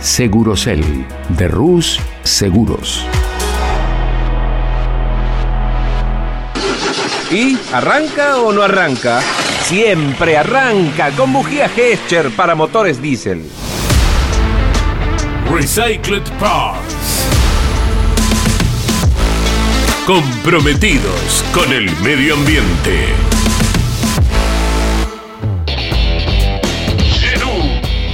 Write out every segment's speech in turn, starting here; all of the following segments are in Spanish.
Segurocel de Rus Seguros. ¿Y arranca o no arranca? Siempre arranca con bujía Gescher para motores diésel. Recycled Parts. Comprometidos con el medio ambiente.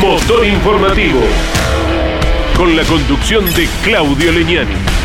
Motor Informativo. Con la conducción de Claudio Leñani.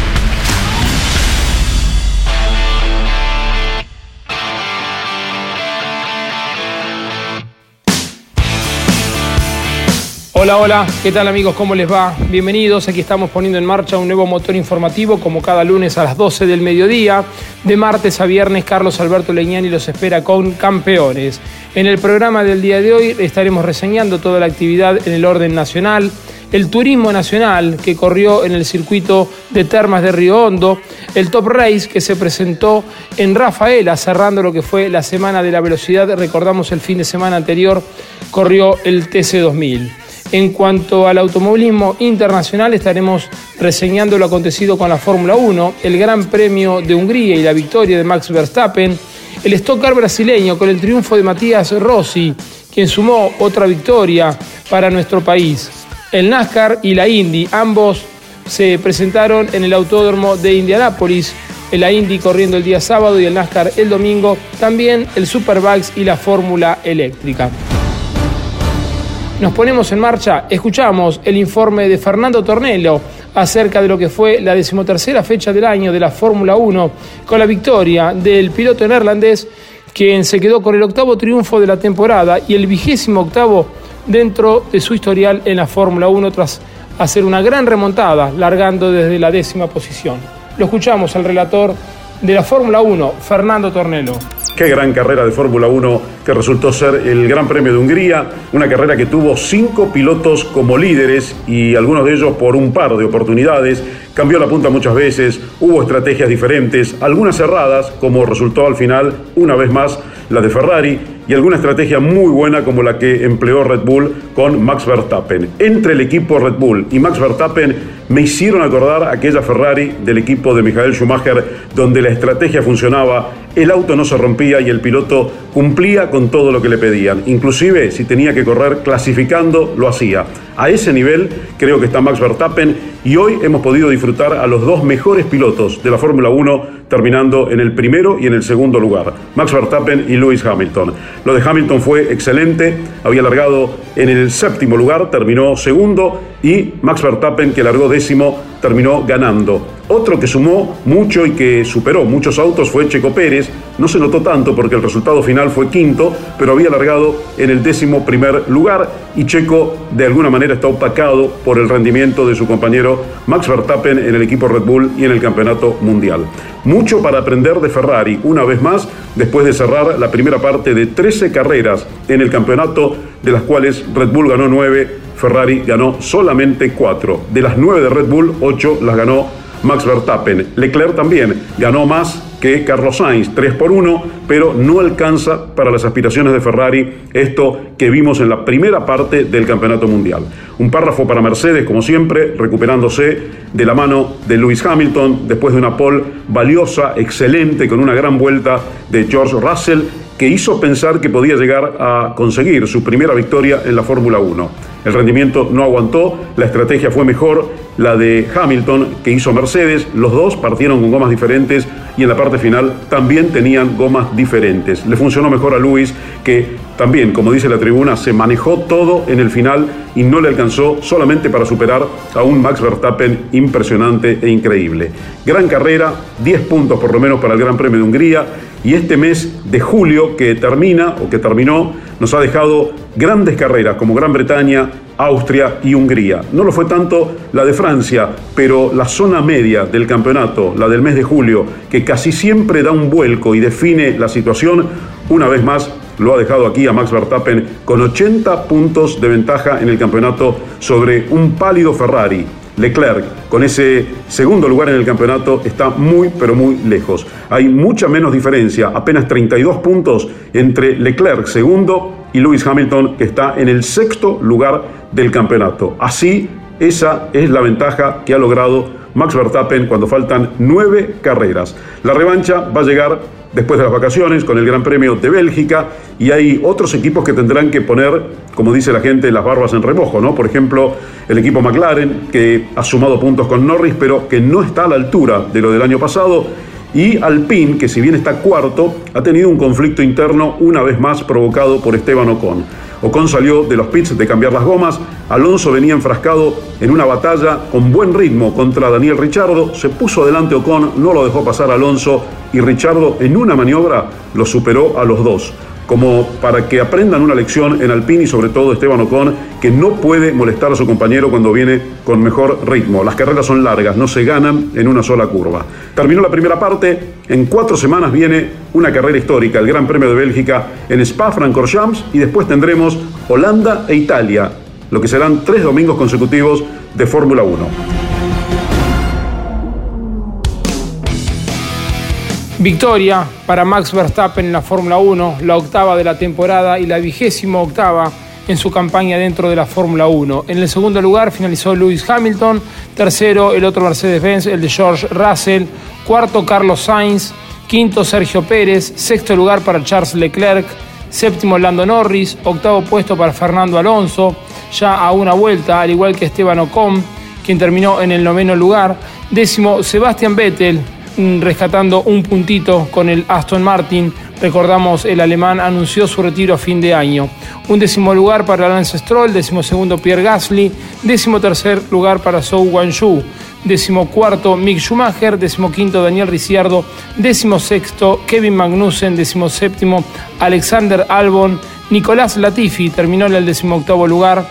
Hola, hola, ¿qué tal amigos? ¿Cómo les va? Bienvenidos, aquí estamos poniendo en marcha un nuevo motor informativo como cada lunes a las 12 del mediodía. De martes a viernes, Carlos Alberto Leñani los espera con campeones. En el programa del día de hoy estaremos reseñando toda la actividad en el orden nacional, el turismo nacional que corrió en el circuito de Termas de Río Hondo, el Top Race que se presentó en Rafaela, cerrando lo que fue la Semana de la Velocidad. Recordamos el fin de semana anterior, corrió el TC2000. En cuanto al automovilismo internacional, estaremos reseñando lo acontecido con la Fórmula 1, el Gran Premio de Hungría y la victoria de Max Verstappen, el Stock brasileño con el triunfo de Matías Rossi, quien sumó otra victoria para nuestro país, el NASCAR y la Indy, ambos se presentaron en el Autódromo de Indianápolis, la Indy corriendo el día sábado y el NASCAR el domingo, también el Superbikes y la Fórmula Eléctrica. Nos ponemos en marcha, escuchamos el informe de Fernando Tornello acerca de lo que fue la decimotercera fecha del año de la Fórmula 1 con la victoria del piloto neerlandés quien se quedó con el octavo triunfo de la temporada y el vigésimo octavo dentro de su historial en la Fórmula 1 tras hacer una gran remontada largando desde la décima posición. Lo escuchamos al relator de la Fórmula 1, Fernando Tornello. Qué gran carrera de Fórmula 1 que resultó ser el Gran Premio de Hungría, una carrera que tuvo cinco pilotos como líderes y algunos de ellos por un par de oportunidades. Cambió la punta muchas veces, hubo estrategias diferentes, algunas cerradas, como resultó al final, una vez más, la de Ferrari, y alguna estrategia muy buena como la que empleó Red Bull con Max Verstappen. Entre el equipo Red Bull y Max Verstappen me hicieron acordar aquella Ferrari del equipo de Michael Schumacher, donde la estrategia funcionaba, el auto no se rompía y el piloto cumplía con todo lo que le pedían. Inclusive si tenía que correr clasificando, lo hacía. A ese nivel creo que está Max Verstappen y hoy hemos podido disfrutar a los dos mejores pilotos de la Fórmula 1 terminando en el primero y en el segundo lugar, Max Verstappen y Lewis Hamilton. Lo de Hamilton fue excelente, había largado en el séptimo lugar, terminó segundo y Max Verstappen, que largó décimo, terminó ganando. Otro que sumó mucho y que superó muchos autos fue Checo Pérez. No se notó tanto porque el resultado final fue quinto, pero había largado en el décimo primer lugar y Checo de alguna manera está opacado por el rendimiento de su compañero Max Verstappen en el equipo Red Bull y en el campeonato mundial. Mucho para aprender de Ferrari, una vez más, después de cerrar la primera parte de 13 carreras en el campeonato, de las cuales Red Bull ganó 9, Ferrari ganó solamente 4. De las 9 de Red Bull, 8 las ganó Max Verstappen. Leclerc también ganó más que Carlos Sainz, 3 por 1, pero no alcanza para las aspiraciones de Ferrari esto que vimos en la primera parte del Campeonato Mundial. Un párrafo para Mercedes, como siempre, recuperándose de la mano de Lewis Hamilton, después de una pole valiosa, excelente, con una gran vuelta de George Russell, que hizo pensar que podía llegar a conseguir su primera victoria en la Fórmula 1. El rendimiento no aguantó, la estrategia fue mejor, la de Hamilton que hizo Mercedes. Los dos partieron con gomas diferentes y en la parte final también tenían gomas diferentes. Le funcionó mejor a Luis que también, como dice la tribuna, se manejó todo en el final y no le alcanzó solamente para superar a un Max Verstappen impresionante e increíble. Gran carrera, 10 puntos por lo menos para el Gran Premio de Hungría y este mes de julio que termina o que terminó nos ha dejado grandes carreras como Gran Bretaña, Austria y Hungría. No lo fue tanto la de Francia, pero la zona media del campeonato, la del mes de julio, que casi siempre da un vuelco y define la situación, una vez más lo ha dejado aquí a Max Verstappen con 80 puntos de ventaja en el campeonato sobre un pálido Ferrari. Leclerc, con ese segundo lugar en el campeonato, está muy, pero muy lejos. Hay mucha menos diferencia, apenas 32 puntos entre Leclerc, segundo, y Lewis Hamilton, que está en el sexto lugar del campeonato. Así, esa es la ventaja que ha logrado Max Verstappen cuando faltan nueve carreras. La revancha va a llegar después de las vacaciones con el Gran Premio de Bélgica y hay otros equipos que tendrán que poner, como dice la gente, las barbas en remojo, ¿no? Por ejemplo, el equipo McLaren que ha sumado puntos con Norris, pero que no está a la altura de lo del año pasado. Y Alpine, que si bien está cuarto, ha tenido un conflicto interno una vez más provocado por Esteban Ocon. Ocon salió de los pits de cambiar las gomas, Alonso venía enfrascado en una batalla con buen ritmo contra Daniel Richardo, se puso adelante Ocon, no lo dejó pasar Alonso y Richardo en una maniobra lo superó a los dos como para que aprendan una lección en Alpine y sobre todo Esteban Ocon, que no puede molestar a su compañero cuando viene con mejor ritmo. Las carreras son largas, no se ganan en una sola curva. Terminó la primera parte, en cuatro semanas viene una carrera histórica, el Gran Premio de Bélgica en Spa-Francorchamps y después tendremos Holanda e Italia, lo que serán tres domingos consecutivos de Fórmula 1. Victoria para Max Verstappen en la Fórmula 1, la octava de la temporada y la vigésima octava en su campaña dentro de la Fórmula 1. En el segundo lugar finalizó Lewis Hamilton, tercero el otro Mercedes-Benz, el de George Russell, cuarto Carlos Sainz, quinto Sergio Pérez, sexto lugar para Charles Leclerc, séptimo Lando Norris, octavo puesto para Fernando Alonso, ya a una vuelta, al igual que Esteban Ocon, quien terminó en el noveno lugar, décimo Sebastian Vettel, rescatando un puntito con el Aston Martin. Recordamos, el alemán anunció su retiro a fin de año. Un décimo lugar para Lance Stroll, décimo segundo Pierre Gasly, décimo tercer lugar para Zhou Guanyu, décimo cuarto Mick Schumacher, décimo quinto Daniel Ricciardo, décimo sexto Kevin Magnussen, décimo séptimo Alexander Albon, Nicolás Latifi terminó en el décimo octavo lugar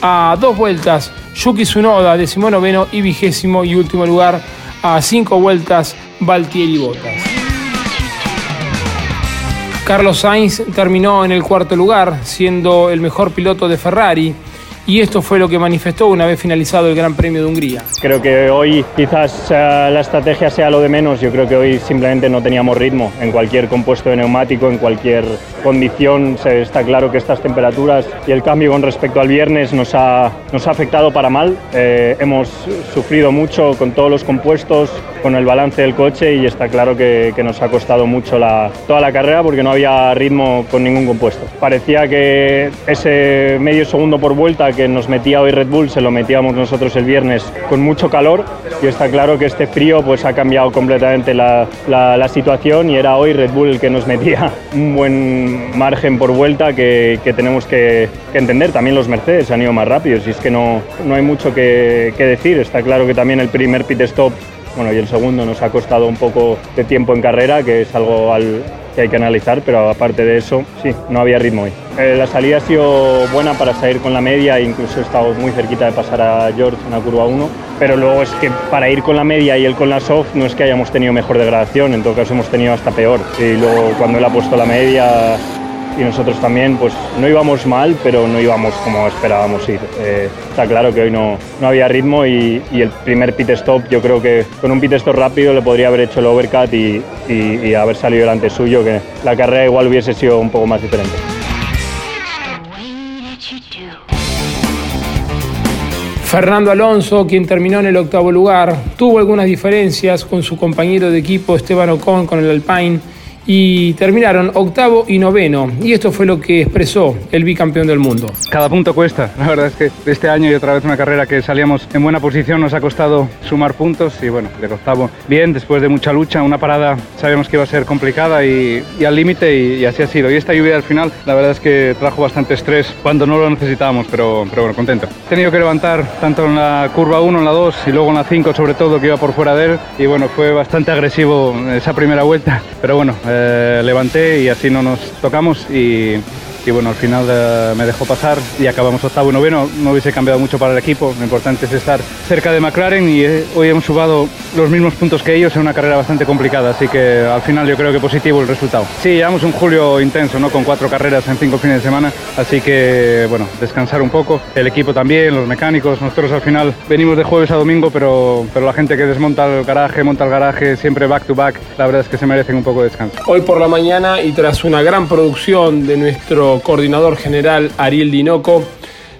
a dos vueltas, Yuki Tsunoda, décimo noveno y vigésimo y último lugar a cinco vueltas Valtieri Botas. Carlos Sainz terminó en el cuarto lugar, siendo el mejor piloto de Ferrari y esto fue lo que manifestó una vez finalizado el Gran Premio de Hungría. Creo que hoy quizás la estrategia sea lo de menos, yo creo que hoy simplemente no teníamos ritmo. En cualquier compuesto de neumático, en cualquier condición, está claro que estas temperaturas y el cambio con respecto al viernes nos ha, nos ha afectado para mal, eh, hemos sufrido mucho con todos los compuestos, con el balance del coche y está claro que, que nos ha costado mucho la, toda la carrera porque no había ritmo con ningún compuesto. Parecía que ese medio segundo por vuelta que nos metía hoy Red Bull se lo metíamos nosotros el viernes con mucho calor y está claro que este frío pues ha cambiado completamente la, la, situación y era hoy Red Bull el que nos metía un buen margen por vuelta que, que tenemos que, que, entender. También los Mercedes han ido más rápidos y es que no, no hay mucho que, que decir. Está claro que también el primer pit stop bueno, y el segundo nos ha costado un poco de tiempo en carrera, que es algo al, que hay que analizar, pero aparte de eso, sí, no había ritmo hoy. Eh, la salida ha sido buena para salir con la media, incluso he estado muy cerquita de pasar a George en la curva 1, pero luego es que para ir con la media y él con la soft no es que hayamos tenido mejor degradación, en todo caso hemos tenido hasta peor. Y luego cuando él ha puesto la media y nosotros también, pues no íbamos mal, pero no íbamos como esperábamos ir. Eh, está claro que hoy no, no había ritmo y, el primer pit stop, yo creo que con un pit stop rápido le podría haber hecho el overcut y, y haber salido delante suyo, que la carrera igual hubiese sido un poco más diferente. Fernando Alonso, quien terminó en el octavo lugar, tuvo algunas diferencias con su compañero de equipo Esteban Ocon con el Alpine y terminaron octavo y noveno. Y esto fue lo que expresó el bicampeón del mundo. Cada punto cuesta. La verdad es que este año y otra vez una carrera que salíamos en buena posición nos ha costado sumar puntos y bueno, de octavo bien, después de mucha lucha, una parada sabíamos que iba a ser complicada y, al límite y, así ha sido. Y esta lluvia al final la verdad es que trajo bastante estrés cuando no lo necesitábamos, pero, pero bueno, contento. He tenido que levantar tanto en la curva 1, en la 2 y luego en la 5 sobre todo que iba por fuera de él y bueno, fue bastante agresivo esa primera vuelta, pero bueno, eh, levanté y así no nos tocamos y, y bueno, al final eh, me dejó pasar y acabamos octavo y noveno. No hubiese cambiado mucho para el equipo, lo importante es estar cerca de McLaren y eh, hoy hemos subado los mismos puntos que ellos en una carrera bastante complicada, así que al final yo creo que positivo el resultado. Sí, llevamos un julio intenso, ¿no? Con cuatro carreras en cinco fines de semana, así que bueno, descansar un poco, el equipo también, los mecánicos, nosotros al final venimos de jueves a domingo, pero, pero la gente que desmonta el garaje, monta el garaje, siempre back to back, la verdad es que se merecen un poco de descanso. Hoy por la mañana y tras una gran producción de nuestro coordinador general Ariel Dinoco,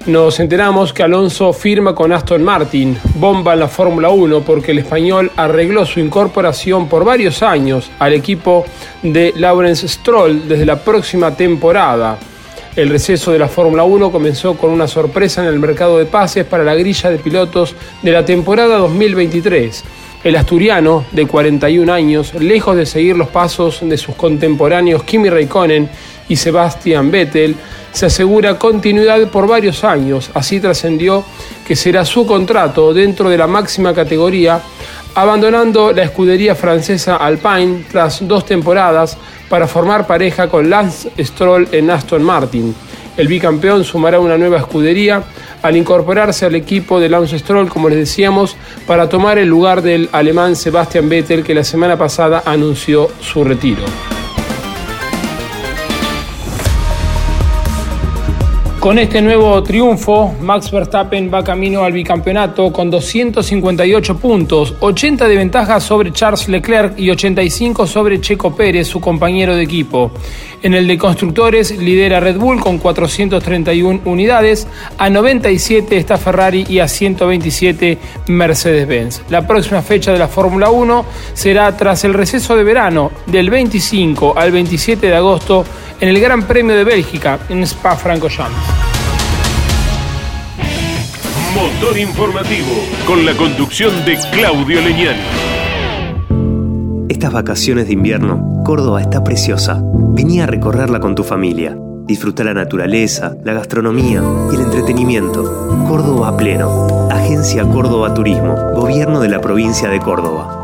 nos enteramos que Alonso firma con Aston Martin, bomba en la Fórmula 1, porque el español arregló su incorporación por varios años al equipo de Lawrence Stroll desde la próxima temporada. El receso de la Fórmula 1 comenzó con una sorpresa en el mercado de pases para la grilla de pilotos de la temporada 2023. El asturiano, de 41 años, lejos de seguir los pasos de sus contemporáneos Kimi Raikkonen y Sebastian Vettel, se asegura continuidad por varios años. Así trascendió que será su contrato dentro de la máxima categoría, abandonando la escudería francesa Alpine tras dos temporadas para formar pareja con Lance Stroll en Aston Martin. El bicampeón sumará una nueva escudería al incorporarse al equipo de Lance Stroll, como les decíamos, para tomar el lugar del alemán Sebastian Vettel que la semana pasada anunció su retiro. Con este nuevo triunfo, Max Verstappen va camino al bicampeonato con 258 puntos, 80 de ventaja sobre Charles Leclerc y 85 sobre Checo Pérez, su compañero de equipo. En el de constructores lidera Red Bull con 431 unidades, a 97 está Ferrari y a 127 Mercedes-Benz. La próxima fecha de la Fórmula 1 será tras el receso de verano del 25 al 27 de agosto en el Gran Premio de Bélgica en Spa-Francorchamps. Motor informativo con la conducción de Claudio Leñani. Estas vacaciones de invierno, Córdoba está preciosa. Vení a recorrerla con tu familia. Disfruta la naturaleza, la gastronomía y el entretenimiento. Córdoba pleno. Agencia Córdoba Turismo. Gobierno de la provincia de Córdoba.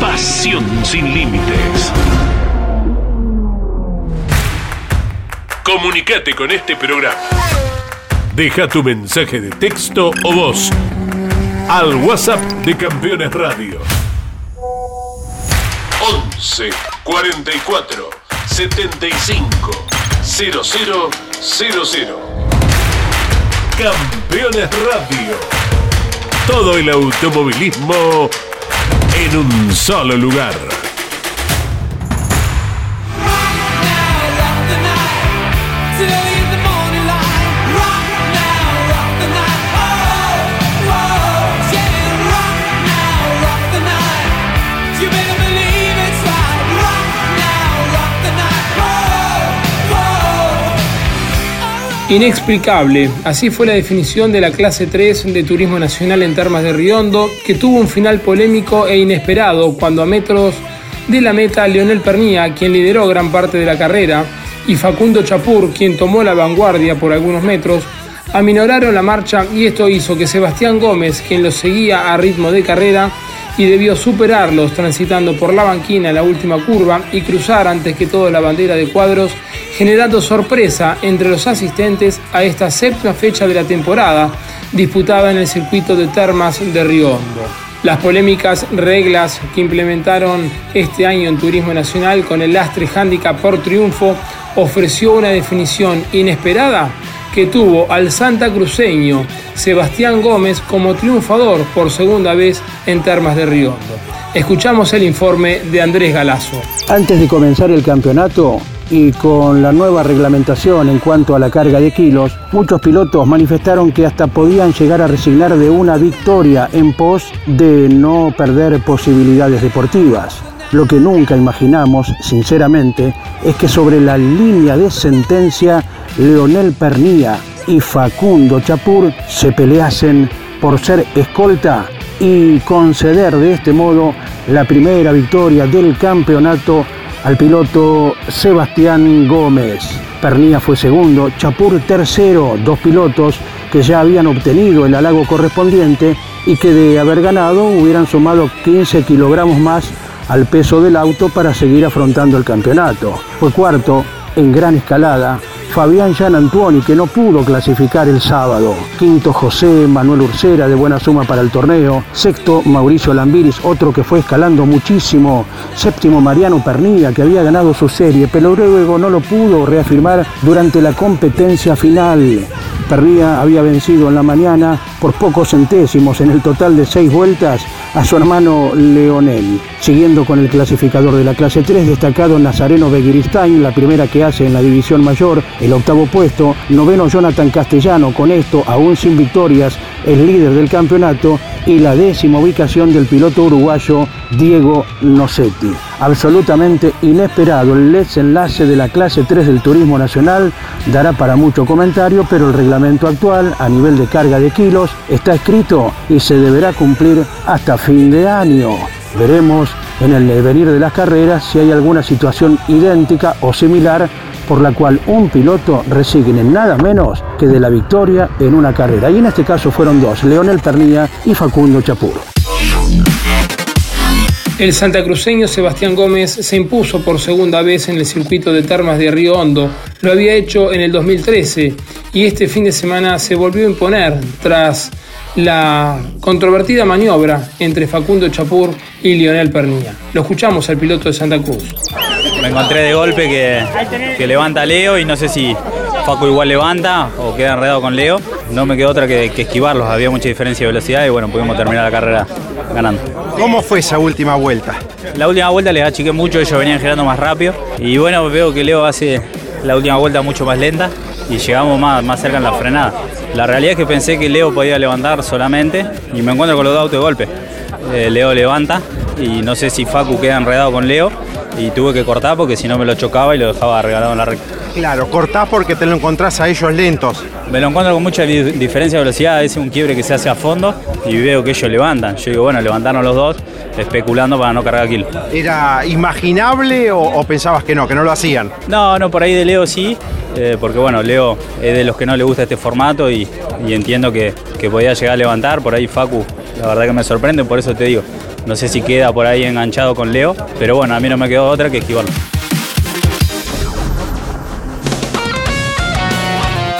Pasión sin límites. Comunicate con este programa. Deja tu mensaje de texto o voz al WhatsApp de Campeones Radio. 11 44 75 0000. Campeones Radio. Todo el automovilismo en un solo lugar. Inexplicable, así fue la definición de la clase 3 de Turismo Nacional en Termas de Riondo, que tuvo un final polémico e inesperado cuando a metros de la meta Leonel Pernía, quien lideró gran parte de la carrera, y Facundo Chapur, quien tomó la vanguardia por algunos metros, aminoraron la marcha y esto hizo que Sebastián Gómez, quien los seguía a ritmo de carrera, y debió superarlos transitando por la banquina en la última curva y cruzar antes que todo la bandera de cuadros, generando sorpresa entre los asistentes a esta séptima fecha de la temporada, disputada en el circuito de Termas de Riondo. Las polémicas reglas que implementaron este año en Turismo Nacional con el lastre handicap por triunfo ofreció una definición inesperada que tuvo al Santa Cruceño Sebastián Gómez como triunfador por segunda vez en Termas de Riondo. Escuchamos el informe de Andrés Galazo. Antes de comenzar el campeonato, y con la nueva reglamentación en cuanto a la carga de kilos, muchos pilotos manifestaron que hasta podían llegar a resignar de una victoria en pos de no perder posibilidades deportivas. Lo que nunca imaginamos, sinceramente, es que sobre la línea de sentencia, Leonel Pernía y Facundo Chapur se peleasen por ser escolta y conceder de este modo la primera victoria del campeonato al piloto Sebastián Gómez. Pernía fue segundo, Chapur tercero, dos pilotos que ya habían obtenido el halago correspondiente y que de haber ganado hubieran sumado 15 kilogramos más al peso del auto para seguir afrontando el campeonato. Fue cuarto en gran escalada Fabián Jean Antuoni, que no pudo clasificar el sábado. Quinto, José Manuel Ursera, de buena suma para el torneo. Sexto, Mauricio Lambiris, otro que fue escalando muchísimo. Séptimo, Mariano Pernilla, que había ganado su serie, pero luego no lo pudo reafirmar durante la competencia final. Pernilla había vencido en la mañana por pocos centésimos en el total de seis vueltas a su hermano Leonel. Siguiendo con el clasificador de la clase 3, destacado Nazareno Begiristain, la primera que hace en la división mayor, el octavo puesto, noveno Jonathan Castellano, con esto aún sin victorias, el líder del campeonato, y la décima ubicación del piloto uruguayo Diego Nocetti. Absolutamente inesperado el desenlace de la clase 3 del Turismo Nacional dará para mucho comentario, pero el reglamento actual a nivel de carga de kilos está escrito y se deberá cumplir hasta fin de año. Veremos en el devenir de las carreras si hay alguna situación idéntica o similar por la cual un piloto resigne nada menos que de la victoria en una carrera. Y en este caso fueron dos, Leonel Pernilla y Facundo Chapur. El santacruceño Sebastián Gómez se impuso por segunda vez en el circuito de Termas de Río Hondo. Lo había hecho en el 2013 y este fin de semana se volvió a imponer tras la controvertida maniobra entre Facundo Chapur y Lionel Pernilla. Lo escuchamos al piloto de Santa Cruz. Me encontré de golpe que, levanta Leo y no sé si Facu igual levanta o queda enredado con Leo. No me quedó otra que, esquivarlos, había mucha diferencia de velocidad y bueno, pudimos terminar la carrera ganando. ¿Cómo fue esa última vuelta? La última vuelta les achiqué mucho, ellos venían girando más rápido y bueno, veo que Leo hace la última vuelta mucho más lenta y llegamos más, más cerca en la frenada. La realidad es que pensé que Leo podía levantar solamente y me encuentro con los dos autos de golpe. Eh, Leo levanta y no sé si Facu queda enredado con Leo y tuve que cortar porque si no me lo chocaba y lo dejaba regalado en la recta. Claro, cortás porque te lo encontrás a ellos lentos. Me lo encuentro con mucha diferencia de velocidad, es un quiebre que se hace a fondo y veo que ellos levantan. Yo digo, bueno, levantaron los dos, especulando para no cargar kilos. ¿Era imaginable o, pensabas que no, que no lo hacían? No, no, por ahí de Leo sí, eh, porque bueno, Leo es de los que no le gusta este formato y, entiendo que, que podía llegar a levantar. Por ahí Facu, la verdad que me sorprende, por eso te digo, no sé si queda por ahí enganchado con Leo, pero bueno, a mí no me quedó otra que esquivarlo.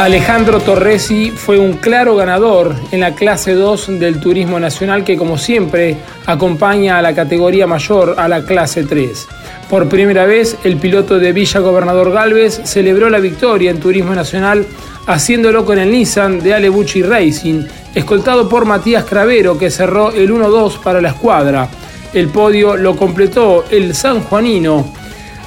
Alejandro Torresi fue un claro ganador en la clase 2 del Turismo Nacional que como siempre acompaña a la categoría mayor, a la clase 3. Por primera vez, el piloto de Villa Gobernador Galvez celebró la victoria en Turismo Nacional haciéndolo con el Nissan de Alebucci Racing, escoltado por Matías Cravero, que cerró el 1-2 para la escuadra. El podio lo completó el sanjuanino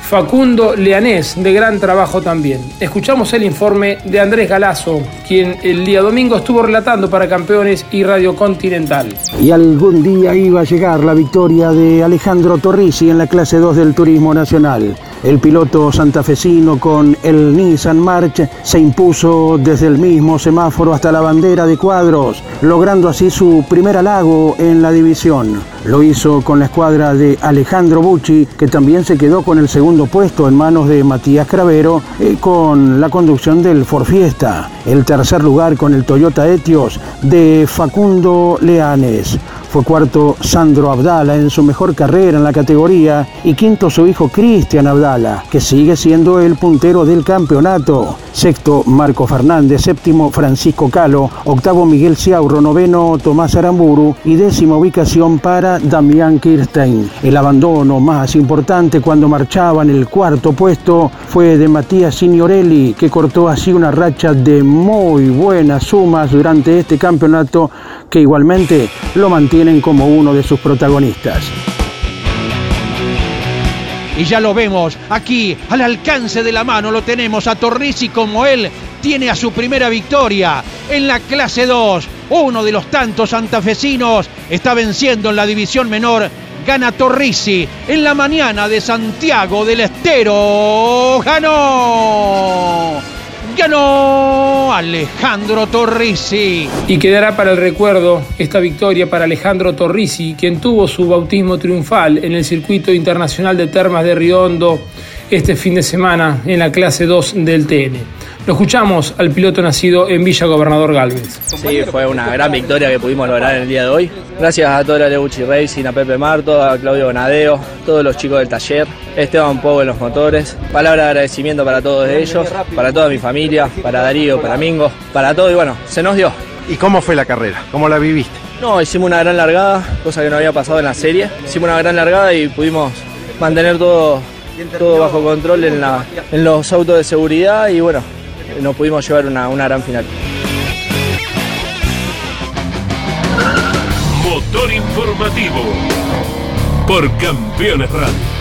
Facundo Leanés, de gran trabajo también. Escuchamos el informe de Andrés Galazo, quien el día domingo estuvo relatando para Campeones y Radio Continental. Y algún día iba a llegar la victoria de Alejandro Torrisi en la clase 2 del Turismo Nacional. El piloto santafesino con el Nissan March se impuso desde el mismo semáforo hasta la bandera de cuadros, logrando así su primer halago en la división. Lo hizo con la escuadra de Alejandro Bucci, que también se quedó con el segundo puesto en manos de Matías Cravero, eh, con la conducción del Ford Fiesta. El tercer lugar con el Toyota Etios de Facundo Leanes. Fue cuarto Sandro Abdala en su mejor carrera en la categoría y quinto su hijo Cristian Abdala, que sigue siendo el puntero del campeonato. Sexto Marco Fernández, séptimo Francisco Calo, octavo Miguel Ciaurro, noveno Tomás Aramburu y décima ubicación para Damián Kirstein. El abandono más importante cuando marchaba en el cuarto puesto fue de Matías Signorelli, que cortó así una racha de muy buenas sumas durante este campeonato que igualmente lo mantienen como uno de sus protagonistas. Y ya lo vemos aquí, al alcance de la mano, lo tenemos a Torrisi como él tiene a su primera victoria en la clase 2. Uno de los tantos santafesinos está venciendo en la división menor. Gana Torrisi en la mañana de Santiago del Estero. ¡Ganó! Ganó Alejandro Torrisi. Y quedará para el recuerdo esta victoria para Alejandro Torrisi, quien tuvo su bautismo triunfal en el circuito internacional de Termas de Riondo este fin de semana en la clase 2 del TN. Lo escuchamos al piloto nacido en Villa Gobernador Galvez. Sí, fue una gran victoria que pudimos lograr en el día de hoy. Gracias a toda la Leuchi Racing, a Pepe Marto, a Claudio Bonadeo, todos los chicos del taller, Esteban Pogo en los motores. Palabra de agradecimiento para todos ellos, para toda mi familia, para Darío, para Mingo, para todo y bueno, se nos dio. ¿Y cómo fue la carrera? ¿Cómo la viviste? No, hicimos una gran largada, cosa que no había pasado en la serie. Hicimos una gran largada y pudimos mantener todo, todo bajo control en, la, en los autos de seguridad y bueno, nos pudimos llevar una, una gran final. Motor informativo por Campeones Radio.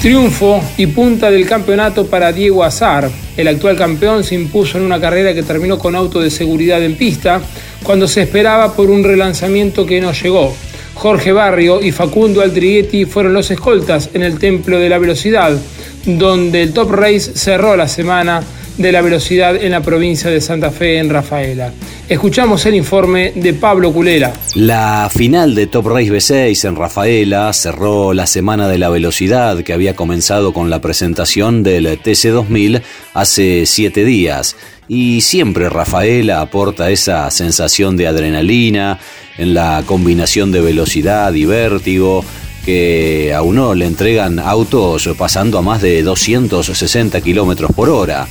Triunfo y punta del campeonato para Diego Azar. El actual campeón se impuso en una carrera que terminó con auto de seguridad en pista cuando se esperaba por un relanzamiento que no llegó. Jorge Barrio y Facundo Aldriguetti fueron los escoltas en el Templo de la Velocidad, donde el Top Race cerró la semana de la velocidad en la provincia de Santa Fe en Rafaela. Escuchamos el informe de Pablo Culera. La final de Top Race B6 en Rafaela cerró la semana de la velocidad que había comenzado con la presentación del TC2000 hace siete días. Y siempre Rafaela aporta esa sensación de adrenalina en la combinación de velocidad y vértigo que a uno le entregan autos pasando a más de 260 kilómetros por hora.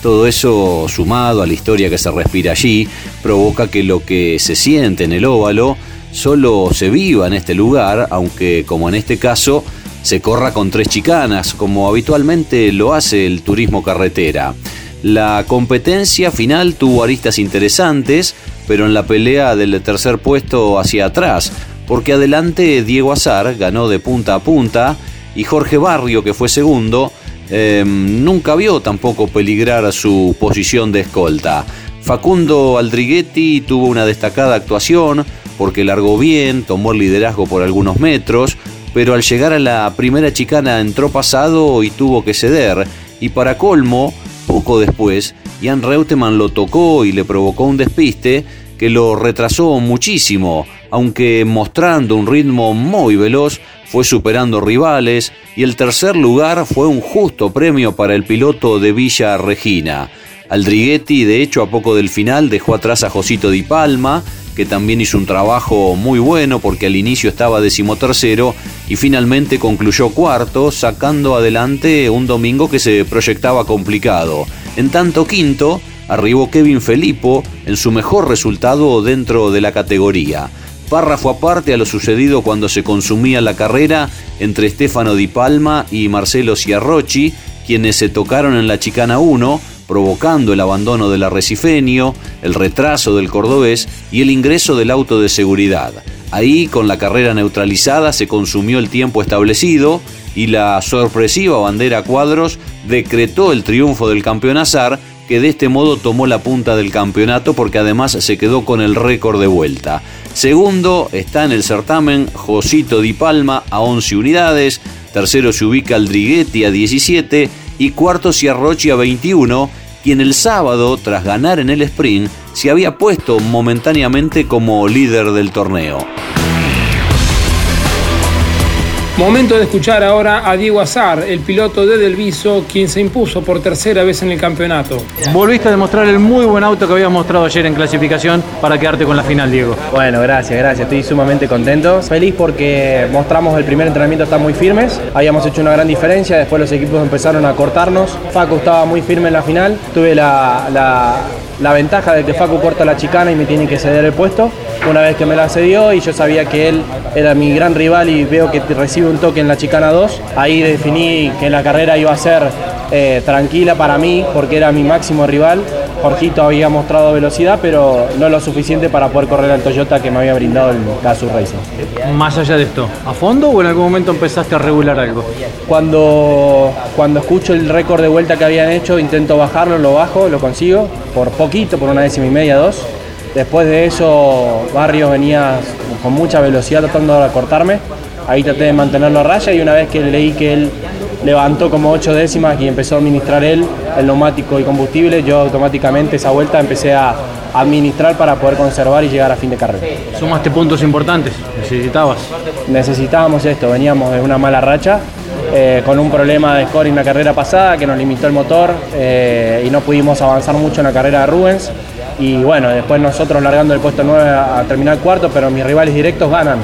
Todo eso, sumado a la historia que se respira allí, provoca que lo que se siente en el óvalo solo se viva en este lugar, aunque como en este caso se corra con tres chicanas, como habitualmente lo hace el turismo carretera. La competencia final tuvo aristas interesantes, pero en la pelea del tercer puesto hacia atrás, porque adelante Diego Azar ganó de punta a punta y Jorge Barrio, que fue segundo, em, nunca vio tampoco peligrar su posición de escolta. Facundo Aldriguetti tuvo una destacada actuación porque largó bien, tomó el liderazgo por algunos metros, pero al llegar a la primera chicana entró pasado y tuvo que ceder. Y para colmo, poco después, Jan Reutemann lo tocó y le provocó un despiste que lo retrasó muchísimo, aunque mostrando un ritmo muy veloz, fue superando rivales y el tercer lugar fue un justo premio para el piloto de Villa Regina. Aldriguetti, de hecho, a poco del final dejó atrás a Josito Di Palma, que también hizo un trabajo muy bueno porque al inicio estaba decimotercero y finalmente concluyó cuarto, sacando adelante un domingo que se proyectaba complicado. En tanto quinto, arribó Kevin Felipo en su mejor resultado dentro de la categoría. Párrafo aparte a lo sucedido cuando se consumía la carrera entre Stefano Di Palma y Marcelo Ciarrochi, quienes se tocaron en la chicana 1, provocando el abandono del arrecifeño, el retraso del cordobés y el ingreso del auto de seguridad. Ahí, con la carrera neutralizada, se consumió el tiempo establecido y la sorpresiva bandera cuadros decretó el triunfo del campeón Azar que de este modo tomó la punta del campeonato porque además se quedó con el récord de vuelta. Segundo está en el certamen Josito Di Palma a 11 unidades, tercero se ubica Aldriguetti a 17 y cuarto Ciarrochi a 21, quien el sábado, tras ganar en el sprint, se había puesto momentáneamente como líder del torneo. Momento de escuchar ahora a Diego Azar, el piloto de Delviso, quien se impuso por tercera vez en el campeonato. Volviste a demostrar el muy buen auto que habías mostrado ayer en clasificación para quedarte con la final, Diego. Bueno, gracias, gracias. Estoy sumamente contento. Feliz porque mostramos el primer entrenamiento, están muy firmes. Habíamos hecho una gran diferencia, después los equipos empezaron a cortarnos. Facu estaba muy firme en la final. Tuve la, la, la ventaja de que Facu corta la chicana y me tiene que ceder el puesto. Una vez que me la cedió y yo sabía que él era mi gran rival y veo que recibe un toque en la chicana 2, ahí definí que la carrera iba a ser eh, tranquila para mí porque era mi máximo rival. Jorgito había mostrado velocidad, pero no lo suficiente para poder correr al Toyota que me había brindado el Gazoo Racing. Más allá de esto, ¿a fondo o en algún momento empezaste a regular algo? Cuando, cuando escucho el récord de vuelta que habían hecho, intento bajarlo, lo bajo, lo consigo, por poquito, por una décima y media, dos. Después de eso, Barrio venía con mucha velocidad tratando de cortarme. Ahí traté de mantenerlo a raya y una vez que leí que él levantó como ocho décimas y empezó a administrar él el neumático y combustible, yo automáticamente esa vuelta empecé a administrar para poder conservar y llegar a fin de carrera. ¿Sumaste puntos importantes? ¿Necesitabas? Necesitábamos esto, veníamos de una mala racha. eh, con un problema de score en la carrera pasada que nos limitó el motor eh, y no pudimos avanzar mucho en la carrera de Rubens. Y bueno, después nosotros largando el puesto 9 a, terminar cuarto, pero mis rivales directos ganan.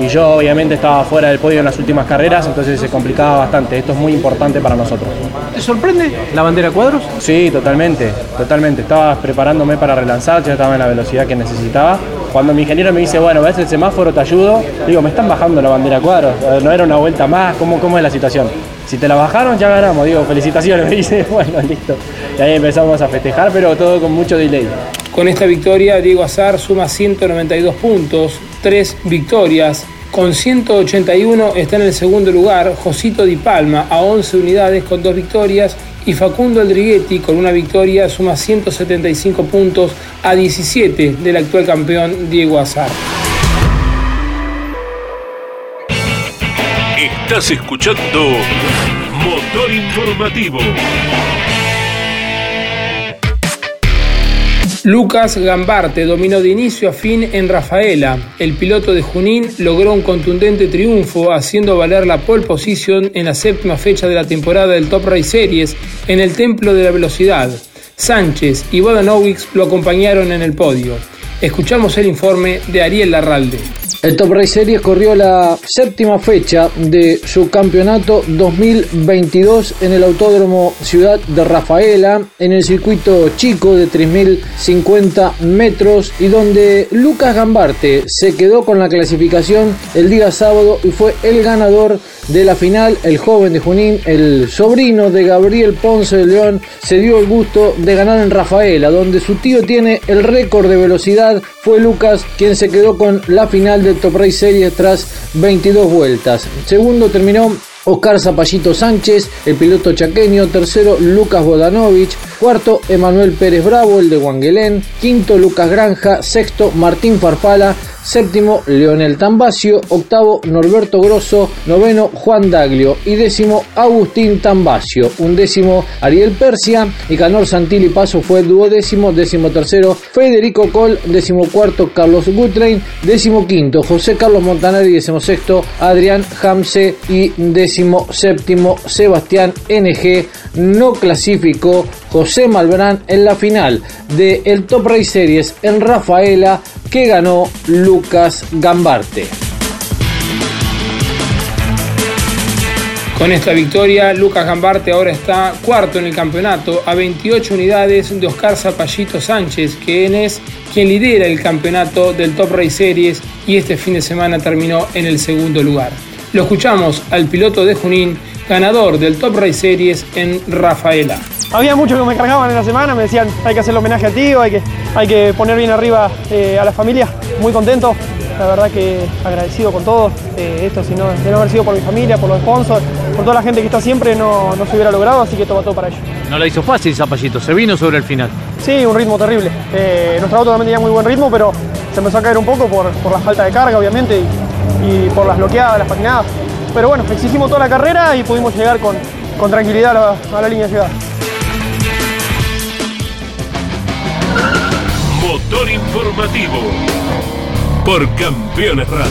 Y yo obviamente estaba fuera del podio en las últimas carreras, entonces se complicaba bastante. Esto es muy importante para nosotros. ¿Te sorprende la bandera cuadros? Sí, totalmente, totalmente. Estaba preparándome para relanzar, ya estaba en la velocidad que necesitaba. Cuando mi ingeniero me dice, bueno, ves el semáforo, te ayudo, digo, me están bajando la bandera cuadros, Eh, no era una vuelta más, ¿cómo, cómo es la situación? Si te la bajaron, ya ganamos, digo, felicitaciones, dice, bueno, listo. Y ahí empezamos a festejar, pero todo con mucho delay. Con esta victoria, Diego Azar suma 192 puntos, 3 victorias. Con 181 está en el segundo lugar Josito Di Palma a 11 unidades con 2 victorias y Facundo Aldriguetti con una victoria suma 175 puntos a 17 del actual campeón Diego Azar. Estás escuchando Motor Informativo. Lucas Gambarte dominó de inicio a fin en Rafaela. El piloto de Junín logró un contundente triunfo haciendo valer la pole position en la séptima fecha de la temporada del Top Race Series en el Templo de la Velocidad. Sánchez y Bodanowicz lo acompañaron en el podio. Escuchamos el informe de Ariel Larralde. El Top Race Series corrió la séptima fecha de su campeonato 2022 en el Autódromo Ciudad de Rafaela, en el circuito chico de 3.050 metros y donde Lucas Gambarte se quedó con la clasificación el día sábado y fue el ganador de la final. El joven de Junín, el sobrino de Gabriel Ponce de León, se dio el gusto de ganar en Rafaela, donde su tío tiene el récord de velocidad. Fue Lucas quien se quedó con la final Series tras 22 vueltas. Segundo terminó Oscar Zapallito Sánchez, el piloto chaqueño. Tercero, Lucas Bodanovich. Cuarto, Emanuel Pérez Bravo, el de Wangelén. Quinto, Lucas Granja. Sexto, Martín Farfala. Séptimo, Leonel Tambacio. Octavo, Norberto Grosso. Noveno, Juan Daglio. Y décimo, Agustín Tambacio. Undécimo, Ariel Persia. Y Canor Santilli Paso fue duodécimo. Décimo tercero, Federico Col. Décimo cuarto, Carlos Gutrein. Décimo quinto, José Carlos Montanari. Décimo sexto, Adrián Hamse. Y décimo séptimo, Sebastián NG. No clasificó José Malbrán en la final de el Top Race Series en Rafaela que ganó Lucas Gambarte. Con esta victoria, Lucas Gambarte ahora está cuarto en el campeonato a 28 unidades de Oscar Zapallito Sánchez, quien es quien lidera el campeonato del Top Race Series y este fin de semana terminó en el segundo lugar. Lo escuchamos al piloto de Junín, ganador del Top Race Series en Rafaela. Había muchos que me cargaban en la semana, me decían hay que hacer el homenaje a ti, hay que, hay que poner bien arriba eh, a la familia. Muy contento, la verdad que agradecido con todo. Eh, esto, si no, de no haber sido por mi familia, por los sponsors, por toda la gente que está siempre, no, no se hubiera logrado, así que todo todo para ellos. No la hizo fácil Zapallito, se vino sobre el final. Sí, un ritmo terrible. Eh, nuestro auto también tenía muy buen ritmo, pero se empezó a caer un poco por, por la falta de carga, obviamente, y, y por las bloqueadas, las patinadas. Pero bueno, exigimos toda la carrera y pudimos llegar con, con tranquilidad a la, a la línea de llegada. Motor Informativo por Campeones Radio.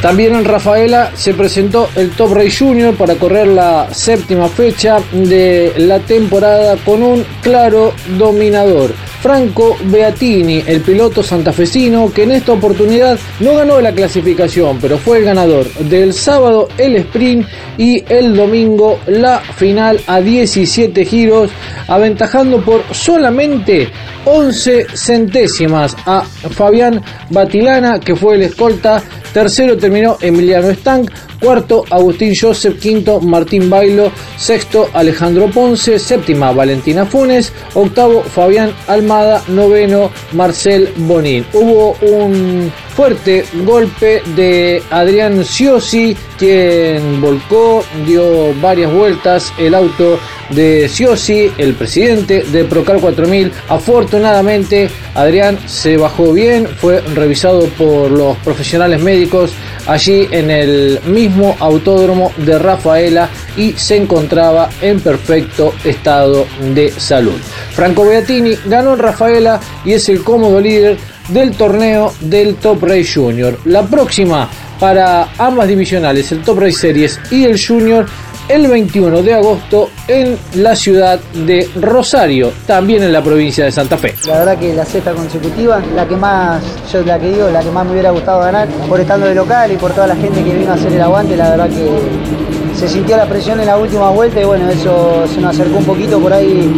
También en Rafaela se presentó el Top Race Junior para correr la séptima fecha de la temporada con un claro dominador. Franco Beatini, el piloto santafesino, que en esta oportunidad no ganó la clasificación, pero fue el ganador del sábado el sprint y el domingo la final a 17 giros, aventajando por solamente 11 centésimas a Fabián Batilana, que fue el escolta. Tercero terminó Emiliano Stank, cuarto Agustín Joseph, quinto Martín Bailo, sexto Alejandro Ponce, séptima Valentina Funes, octavo Fabián Almada, noveno Marcel Bonín. Hubo un fuerte golpe de Adrián Ciosi, quien volcó, dio varias vueltas el auto de Ciosi, el presidente de Procar 4000. Afortunadamente, Adrián se bajó bien, fue revisado por los profesionales médicos allí en el mismo autódromo de Rafaela y se encontraba en perfecto estado de salud. Franco Beatini ganó en Rafaela y es el cómodo líder del torneo del Top Race Junior. La próxima para ambas divisionales, el Top Race Series y el Junior, el 21 de agosto en la ciudad de Rosario, también en la provincia de Santa Fe. La verdad que la sexta consecutiva, la que más, yo la que digo, la que más me hubiera gustado ganar, por estando de local y por toda la gente que vino a hacer el aguante, la verdad que se sintió la presión en la última vuelta y bueno, eso se nos acercó un poquito por ahí.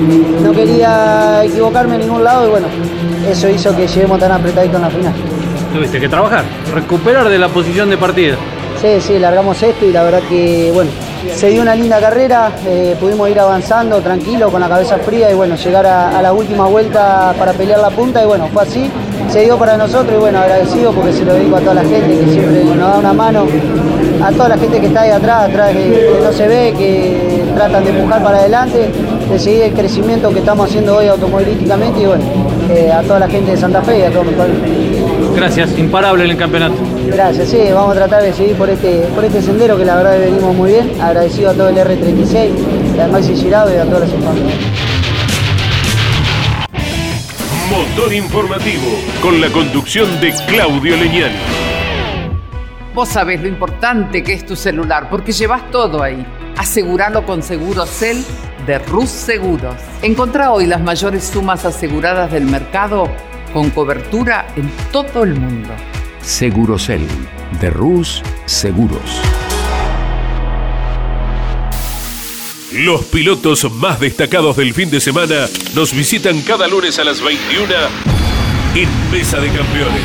No quería equivocarme en ningún lado y bueno, eso hizo que lleguemos tan apretadito en la final. Tuviste que trabajar, recuperar de la posición de partida. Sí, sí, largamos esto y la verdad que, bueno, se dio una linda carrera, eh, pudimos ir avanzando tranquilo, con la cabeza fría y bueno, llegar a, a, la última vuelta para pelear la punta y bueno, fue así, se dio para nosotros y bueno, agradecido porque se lo dedico a toda la gente que siempre nos da una mano, a toda la gente que está ahí atrás, atrás que, no se ve, que tratan de empujar para adelante, de seguir el crecimiento que estamos haciendo hoy automovilísticamente y bueno, eh, a toda la gente de Santa Fe y a todo pueblo. Gracias, imparable en el campeonato. Gracias, sí, vamos a tratar de seguir por este, por este sendero que la verdad venimos muy bien. Agradecido a todo el R36, a Maxi Girado y a todas las infantes. Motor informativo con la conducción de Claudio Leñani. Vos sabés lo importante que es tu celular porque llevas todo ahí. Aseguralo con Segurocel de Rus Seguros. Encontrá hoy las mayores sumas aseguradas del mercado con cobertura en todo el mundo. Segurocel de Rus Seguros. Los pilotos más destacados del fin de semana nos visitan cada lunes a las 21 en Mesa de Campeones.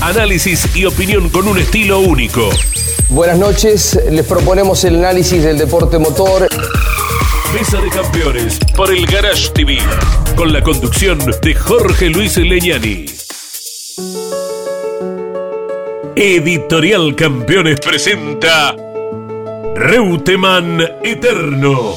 Análisis y opinión con un estilo único. Buenas noches, les proponemos el análisis del deporte motor. Mesa de Campeones por el Garage TV, con la conducción de Jorge Luis Leñani. Editorial Campeones presenta Reutemann Eterno.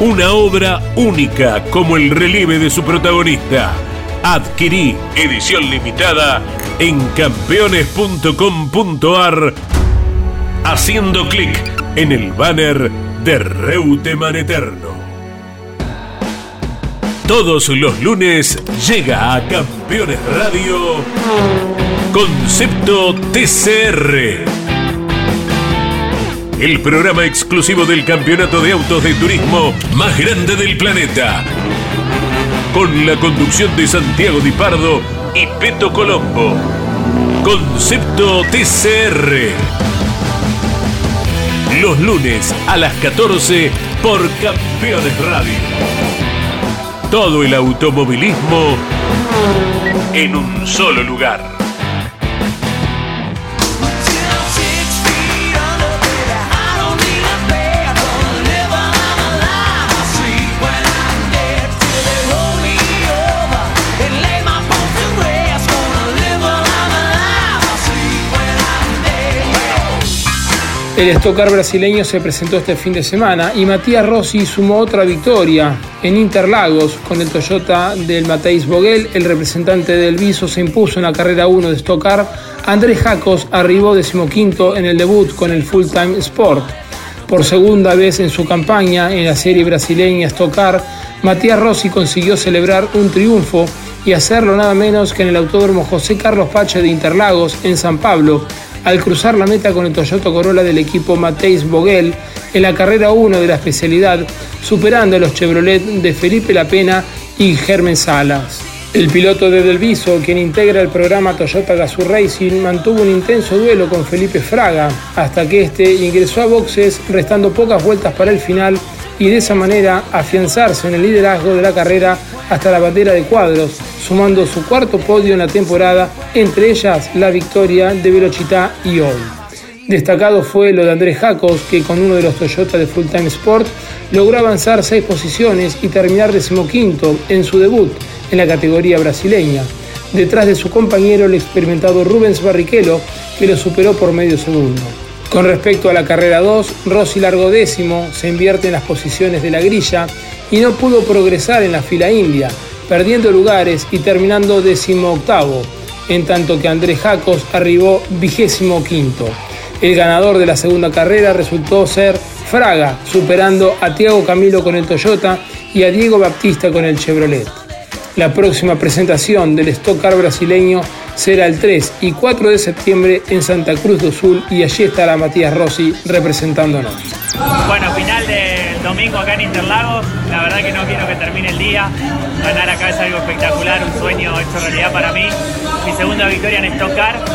una obra única como el relieve de su protagonista. Adquirí edición limitada en campeones.com.ar haciendo clic en el banner de Reutemann Eterno. Todos los lunes llega a Campeones Radio Concepto TCR el programa exclusivo del campeonato de autos de turismo más grande del planeta. Con la conducción de Santiago Di Pardo y Peto Colombo. Concepto TCR. Los lunes a las 14 por Campeones Radio. Todo el automovilismo en un solo lugar. El estocar brasileño se presentó este fin de semana y Matías Rossi sumó otra victoria en Interlagos con el Toyota del Mateis Boguel. El representante del Viso se impuso en la carrera 1 de estocar. Andrés Jacos arribó decimoquinto en el debut con el Full Time Sport. Por segunda vez en su campaña en la serie brasileña Estocar, Matías Rossi consiguió celebrar un triunfo y hacerlo nada menos que en el Autódromo José Carlos Pache de Interlagos en San Pablo, al cruzar la meta con el Toyota Corolla del equipo Mateis Boguel en la carrera 1 de la especialidad, superando a los Chevrolet de Felipe Lapena y Germen Salas. El piloto de Delviso, quien integra el programa Toyota Gazoo Racing, mantuvo un intenso duelo con Felipe Fraga, hasta que este ingresó a boxes, restando pocas vueltas para el final y de esa manera afianzarse en el liderazgo de la carrera hasta la bandera de cuadros, sumando su cuarto podio en la temporada, entre ellas la victoria de Velocità y hoy. Destacado fue lo de Andrés Jacos, que con uno de los Toyota de Full Time Sport logró avanzar seis posiciones y terminar decimoquinto en su debut en la categoría brasileña, detrás de su compañero el experimentado Rubens Barrichello, que lo superó por medio segundo. Con respecto a la carrera 2, Rossi largó décimo, se invierte en las posiciones de la grilla y no pudo progresar en la fila india, perdiendo lugares y terminando décimo octavo, en tanto que Andrés Jacos arribó vigésimo quinto. El ganador de la segunda carrera resultó ser Fraga, superando a Tiago Camilo con el Toyota y a Diego Baptista con el Chevrolet. La próxima presentación del Stock Car brasileño será el 3 y 4 de septiembre en Santa Cruz do Sul y allí estará Matías Rossi representándonos. Bueno, final del domingo acá en Interlagos. La verdad que no quiero que termine el día. Ganar acá es algo espectacular, un sueño hecho realidad para mí. Mi segunda victoria en Stock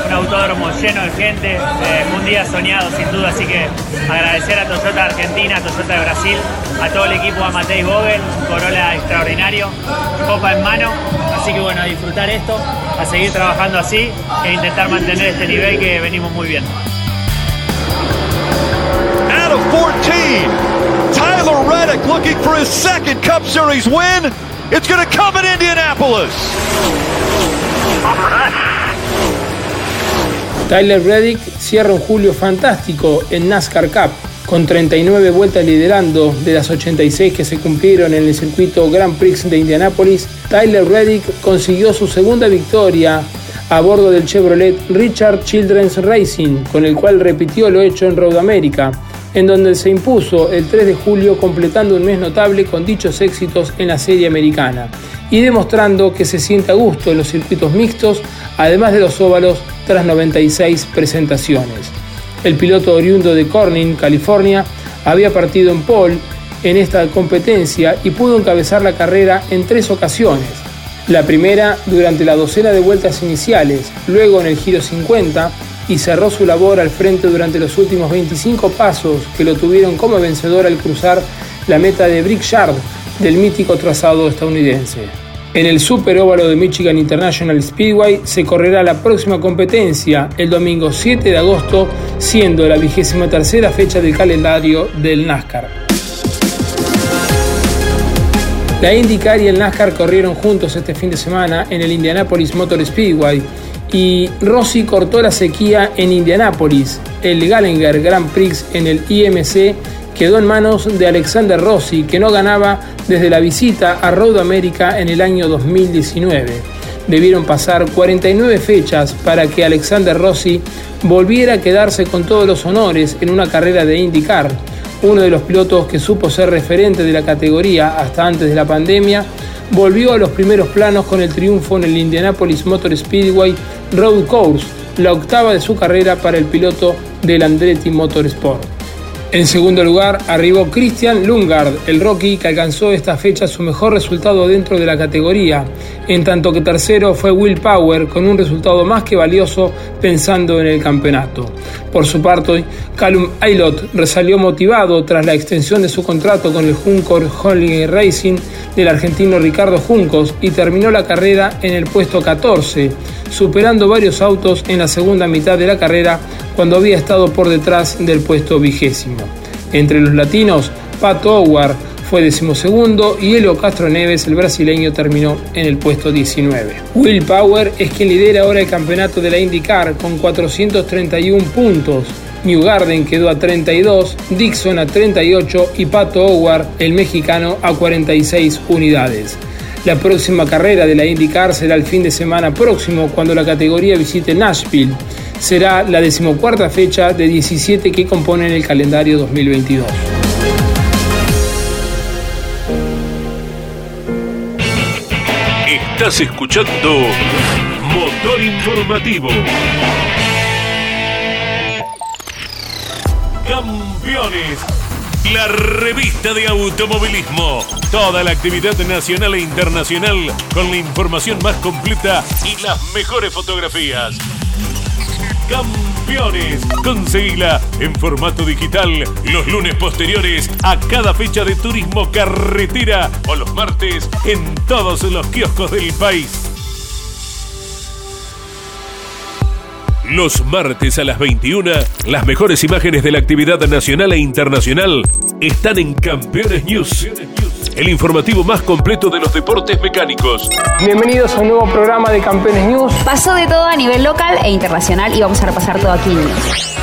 un autódromo lleno de gente, eh, un día soñado sin duda, así que agradecer a Toyota Argentina, a Toyota de Brasil, a todo el equipo, a Matei Vogel, Corolla extraordinario, copa en mano, así que bueno, a disfrutar esto, a seguir trabajando así e intentar mantener este nivel que venimos muy bien. Out of 14, Tyler Reddick looking for his second Cup Series win. It's going to come in Indianapolis. Tyler Reddick cierra un julio fantástico en NASCAR Cup, con 39 vueltas liderando de las 86 que se cumplieron en el circuito Grand Prix de Indianápolis. Tyler Reddick consiguió su segunda victoria a bordo del Chevrolet Richard Children's Racing, con el cual repitió lo hecho en Road America, en donde se impuso el 3 de julio completando un mes notable con dichos éxitos en la serie americana y demostrando que se siente a gusto en los circuitos mixtos, además de los óvalos tras 96 presentaciones. El piloto oriundo de Corning, California, había partido en pole en esta competencia y pudo encabezar la carrera en tres ocasiones. La primera durante la docena de vueltas iniciales, luego en el giro 50 y cerró su labor al frente durante los últimos 25 pasos que lo tuvieron como vencedor al cruzar la meta de Brickyard del mítico trazado estadounidense. En el Super Óvalo de Michigan International Speedway se correrá la próxima competencia el domingo 7 de agosto, siendo la vigésima tercera fecha del calendario del NASCAR. La IndyCar y el NASCAR corrieron juntos este fin de semana en el Indianapolis Motor Speedway y Rossi cortó la sequía en Indianápolis. El Gallagher Grand Prix en el IMC quedó en manos de Alexander Rossi, que no ganaba desde la visita a Road America en el año 2019. Debieron pasar 49 fechas para que Alexander Rossi volviera a quedarse con todos los honores en una carrera de IndyCar. Uno de los pilotos que supo ser referente de la categoría hasta antes de la pandemia, volvió a los primeros planos con el triunfo en el Indianapolis Motor Speedway Road Course, la octava de su carrera para el piloto del Andretti Motorsport. En segundo lugar, arribó Christian Lungard, el Rocky que alcanzó esta fecha su mejor resultado dentro de la categoría, en tanto que tercero fue Will Power con un resultado más que valioso pensando en el campeonato. Por su parte, Callum Aylott resalió motivado tras la extensión de su contrato con el Juncor Holding Racing del argentino Ricardo Juncos y terminó la carrera en el puesto 14, superando varios autos en la segunda mitad de la carrera cuando había estado por detrás del puesto vigésimo. Entre los latinos, Pato Howard fue decimosegundo y Elo Castro Neves, el brasileño, terminó en el puesto 19. Will Power es quien lidera ahora el campeonato de la IndyCar con 431 puntos, New Garden quedó a 32, Dixon a 38 y Pato Howard, el mexicano, a 46 unidades. La próxima carrera de la IndyCar será el fin de semana próximo cuando la categoría visite Nashville. Será la decimocuarta fecha de 17 que componen el calendario 2022. Estás escuchando Motor Informativo. Campeones. La revista de automovilismo. Toda la actividad nacional e internacional con la información más completa y las mejores fotografías. Campeones. Conseguila en formato digital los lunes posteriores a cada fecha de turismo carretera o los martes en todos los kioscos del país. Los martes a las 21, las mejores imágenes de la actividad nacional e internacional están en Campeones News, el informativo más completo de los deportes mecánicos. Bienvenidos a un nuevo programa de Campeones News. Pasó de todo a nivel local e internacional y vamos a repasar todo aquí en News.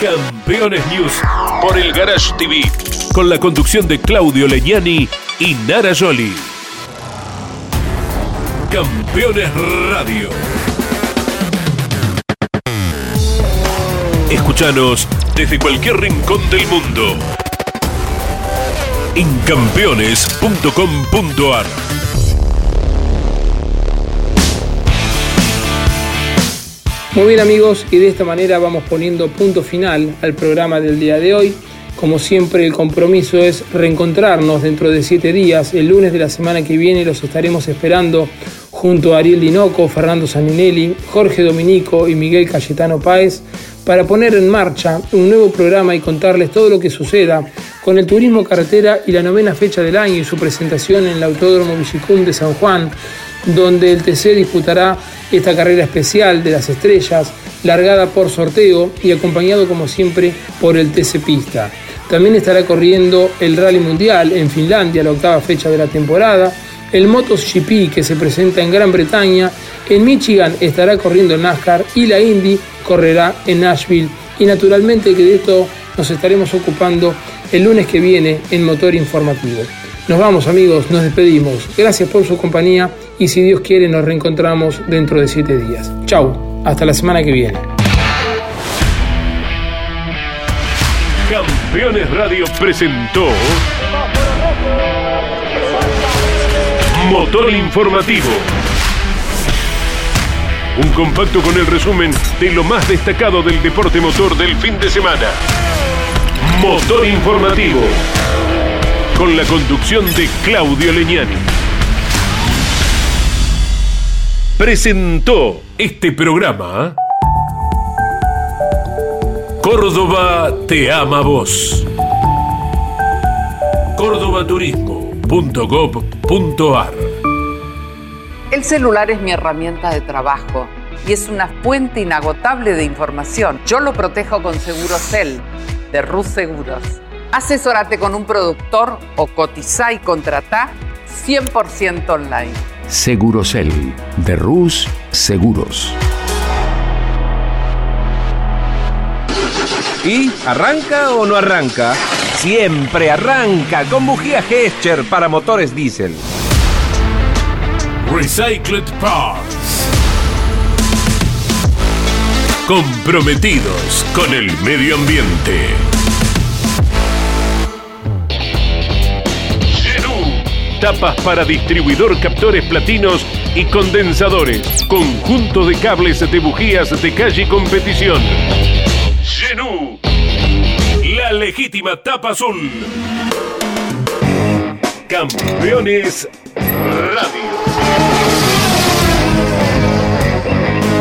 Campeones News por el Garage TV, con la conducción de Claudio Legnani y Nara Joli. Campeones Radio. Escuchanos desde cualquier rincón del mundo. En campeones.com.ar Muy bien amigos, y de esta manera vamos poniendo punto final al programa del día de hoy. Como siempre, el compromiso es reencontrarnos dentro de siete días. El lunes de la semana que viene los estaremos esperando junto a Ariel Dinoco, Fernando Saninelli, Jorge Dominico y Miguel Cayetano Páez para poner en marcha un nuevo programa y contarles todo lo que suceda con el turismo carretera y la novena fecha del año y su presentación en el Autódromo Villicum de San Juan, donde el TC disputará esta carrera especial de las estrellas, largada por sorteo y acompañado como siempre por el TC Pista. También estará corriendo el Rally Mundial en Finlandia, la octava fecha de la temporada, el MotoGP que se presenta en Gran Bretaña, en Michigan estará corriendo NASCAR y la Indy correrá en Nashville. Y naturalmente que de esto nos estaremos ocupando el lunes que viene en Motor Informativo. Nos vamos amigos, nos despedimos. Gracias por su compañía y si Dios quiere nos reencontramos dentro de siete días. Chau, hasta la semana que viene. Campeones Radio presentó Motor Informativo. Un compacto con el resumen de lo más destacado del deporte motor del fin de semana. Motor Informativo. Con la conducción de Claudio Leñani. Presentó este programa. Córdoba te ama vos. Cordobaturismo.gov.ar El celular es mi herramienta de trabajo y es una fuente inagotable de información. Yo lo protejo con Segurocel de Rus Seguros. Asesórate con un productor o cotiza y contrata 100% online. Segurocel de Rus Seguros. ¿Y arranca o no arranca? Siempre arranca con bujía Gescher para motores diésel. Recycled Parts. Comprometidos con el medio ambiente. Genú. Tapas para distribuidor captores platinos y condensadores. Conjunto de cables de bujías de calle y competición. Genú. La legítima tapa azul. Campeones Radio.